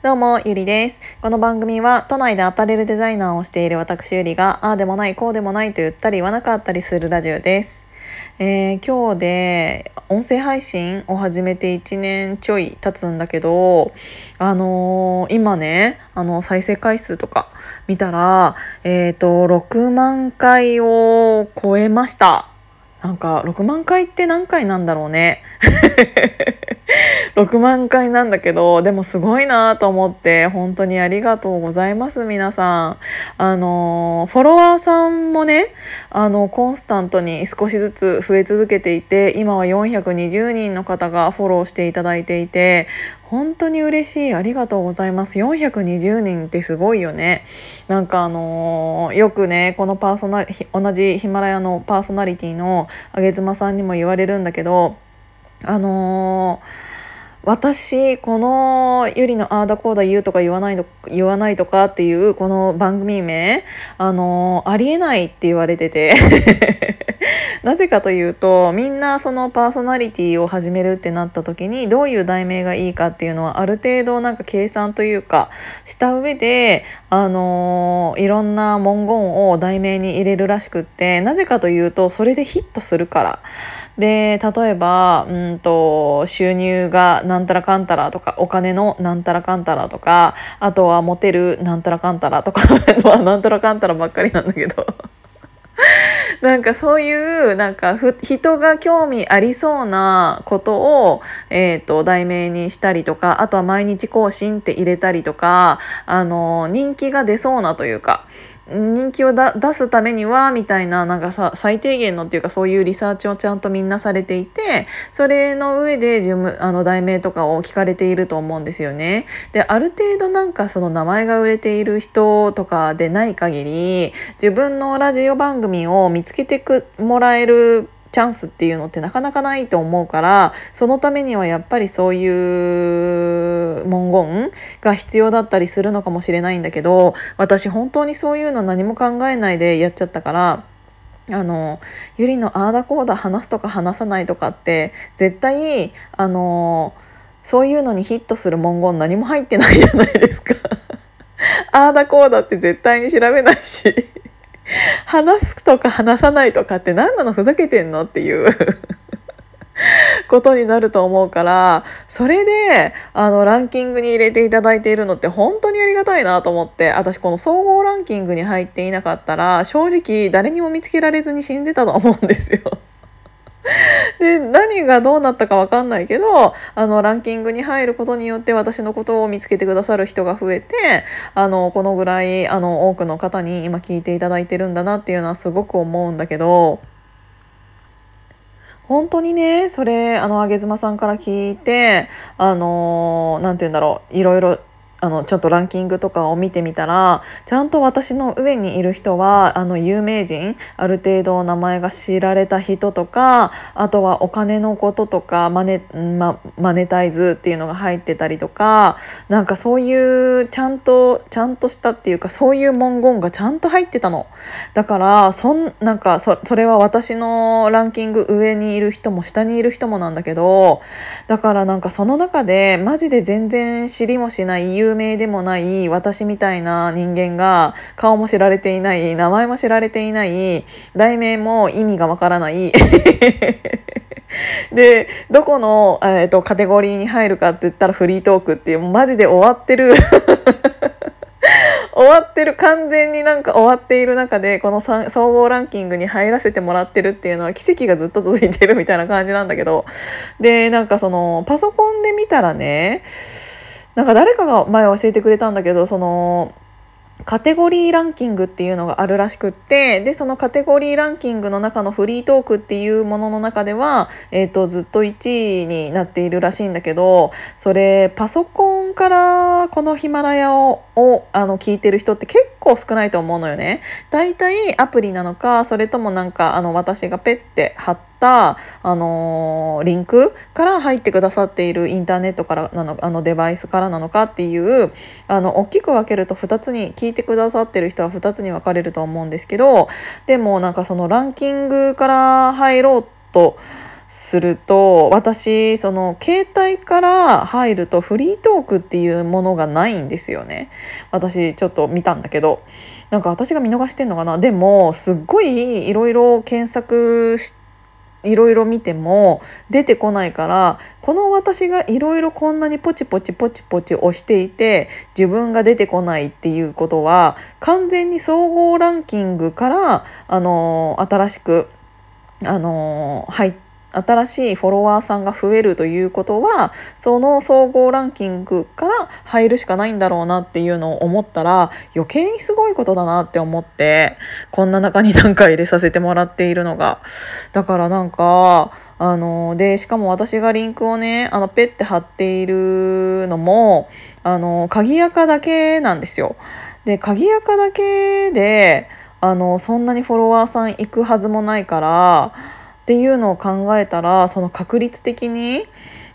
どうも、ゆりです。この番組は、都内でアパレルデザイナーをしている私ゆりが、ああでもない、こうでもないと言ったり言わなかったりするラジオです。えー、今日で音声配信を始めて1年ちょい経つんだけど、あのー、今ね、あの再生回数とか見たら、えっ、ー、と、6万回を超えました。なんか6万回って何回なんだろうね。6万回なんだけどでもすごいなと思って本当にありがとうございます皆さん。あのフォロワーさんもねあのコンスタントに少しずつ増え続けていて今は420人の方がフォローしていただいていて本当に嬉しい。ありがとうございます。420人ってすごいよね。なんかあのー、よくねこのパーソナリ同じヒマラヤのパーソナリティのあげ妻さんにも言われるんだけどあのー私このゆりのああだこうだ言うとか言わないと言わないとかっていうこの番組名あのありえないって言われてて。なぜかというとみんなそのパーソナリティを始めるってなった時にどういう題名がいいかっていうのはある程度なんか計算というかした上であのいろんな文言を題名に入れるらしくってなぜかというとそれでヒットするから。で例えばうんと収入がなんたらかんたらとかお金のなんたらかんたらとかあとはモテるなんたらかんたらとか なんたらかんたらばっかりなんだけど なんかそういうなんか人が興味ありそうなことを、えーと、題名にしたりとかあとは毎日更新って入れたりとかあの人気が出そうなというか人気を出すためにはみたいななんかさ最低限のっていうかそういうリサーチをちゃんとみんなされていてそれの上で事務あの題名とかを聞かれていると思うんですよね。である程度なんかその名前が売れている人とかでない限り自分のラジオ番組を見つけてもらえるチャンスっていうのってなかなかないと思うからそのためにはやっぱりそういう文言が必要だったりするのかもしれないんだけど私本当にそういうの何も考えないでやっちゃったから。あのゆりのああだこうだ話すとか話さないとかって絶対あのそういうのにヒットする文言何も入ってないじゃないですか。ああだこうだって絶対に調べないし 話すとか話さないとかって何なの？ふざけてんの？っていう ことになると思うからそれであのランキングに入れていただいているのって本当にありがたいなと思って私この総合ランキングに入っていなかったら正直誰にも見つけられずに死んでたと思うんですよ。で何がどうなったか分かんないけどあのランキングに入ることによって私のことを見つけてくださる人が増えてあのこのぐらいあの多くの方に今聞いていただいてるんだなっていうのはすごく思うんだけど。本当にねそれあの上妻さんから聞いてあの何て言うんだろういろいろあのちょっとランキングとかを見てみたらちゃんと私の上にいる人はあの有名人ある程度名前が知られた人とかあとはお金のこととかマネ,、ま、マネタイズっていうのが入ってたりとかなんかそういうちゃんとちゃんとしたっていうかそういう文言がちゃんと入ってたの。だからそんなんかそれは私のランキング上にいる人も下にいる人もなんだけどだからなんかその中でマジで全然知りもしない有有名でもない私みたいな人間が顔も知られていない名前も知られていない題名も意味がわからない。でどこの、えーと、カテゴリーに入るかって言ったらフリートークっていうマジで終わってる。終わってる完全になんか終わっている中でこの総合ランキングに入らせてもらってるっていうのは奇跡がずっと続いてるみたいな感じなんだけど。でなんかそのパソコンで見たらねなんか誰かが前教えてくれたんだけどそのカテゴリーランキングっていうのがあるらしくってでそのカテゴリーランキングの中のフリートークっていうものの中では、えーと、ずっと1位になっているらしいんだけどそれパソコンからこのヒマラヤをあの聞いてる人って結構少ないと思うのよね。だいたいアプリなのかそれともなんかあの私がペッて貼って、あのー、リンクから入ってくださっているインターネットからなのあのデバイスからなのかっていうあの大きく分けると2つに聞いてくださってる人は2つに分かれると思うんですけどでもなんかそのランキングから入ろうとすると私その携帯から入るとフリートークっていうものがないんですよね。私ちょっと見たんだけど。なんか私が見逃してんのかな。でもすっごいいろいろ検索していろいろ見ても出てこないからこの私がいろいろこんなにポチポチポチポチ押していて自分が出てこないっていうことは完全に総合ランキングからあの新しくあの入って新しいフォロワーさんが増えるということはその総合ランキングから入るしかないんだろうなっていうのを思ったら余計にすごいことだなって思ってこんな中になんか入れさせてもらっているのがだからなんかあのでしかも私がリンクをねあのペッて貼っているのもあの鍵垢だけなんですよ。で鍵垢だけであのそんなにフォロワーさん行くはずもないからっていうのを考えたらその確率的に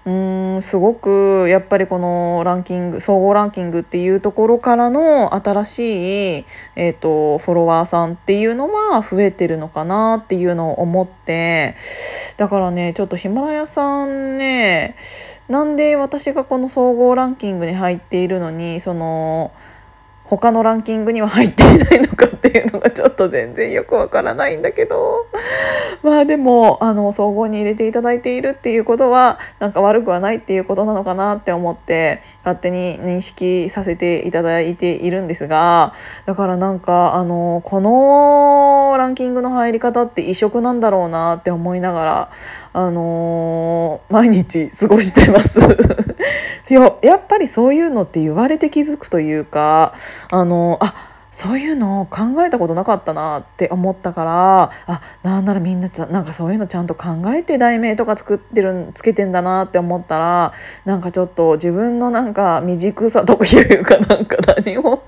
うんすごくやっぱりこのランキング総合ランキングっていうところからの新しい、えーと、フォロワーさんっていうのは増えてるのかなっていうのを思ってだからねちょっとヒマラヤさんねなんで私がこの総合ランキングに入っているのにその他のランキングには入っていないのかっていうのがちょっと全然よくわからないんだけど。まあでもあの総合に入れていただいているっていうことはなんか悪くはないっていうことなのかなって思って勝手に認識させていただいているんですがだからなんかあのこのランキングの入り方って異色なんだろうなって思いながらあの毎日過ごしてます。やっぱりそういうのって言われて気づくというかあのあそういうのを考えたことなかったなって思ったからあなんならみんななんかそういうのちゃんと考えて題名とか作ってるつけてんだなって思ったらなんかちょっと自分のなんか未熟さというかなんか何も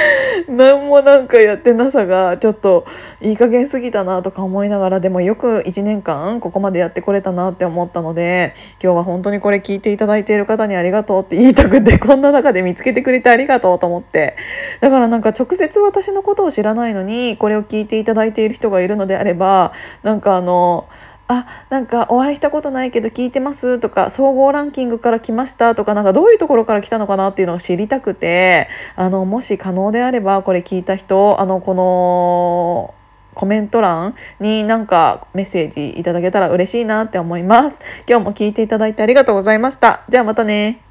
何もなんかやってなさがちょっといい加減すぎたなとか思いながらでもよく1年間ここまでやってこれたなって思ったので今日は本当にこれ聞いていただいている方にありがとうって言いたくて こんな中で見つけてくれてありがとうと思って。だからなんか直接私のことを知らないのにこれを聞いていただいている人がいるのであればなんかあのあなんかお会いしたことないけど聞いてますとか総合ランキングから来ましたとかなんかどういうところから来たのかなっていうのを知りたくてあのもし可能であればこれ聞いた人あのこのコメント欄になんかメッセージいただけたら嬉しいなって思います。今日も聞いていただいてありがとうございました。じゃあまたね。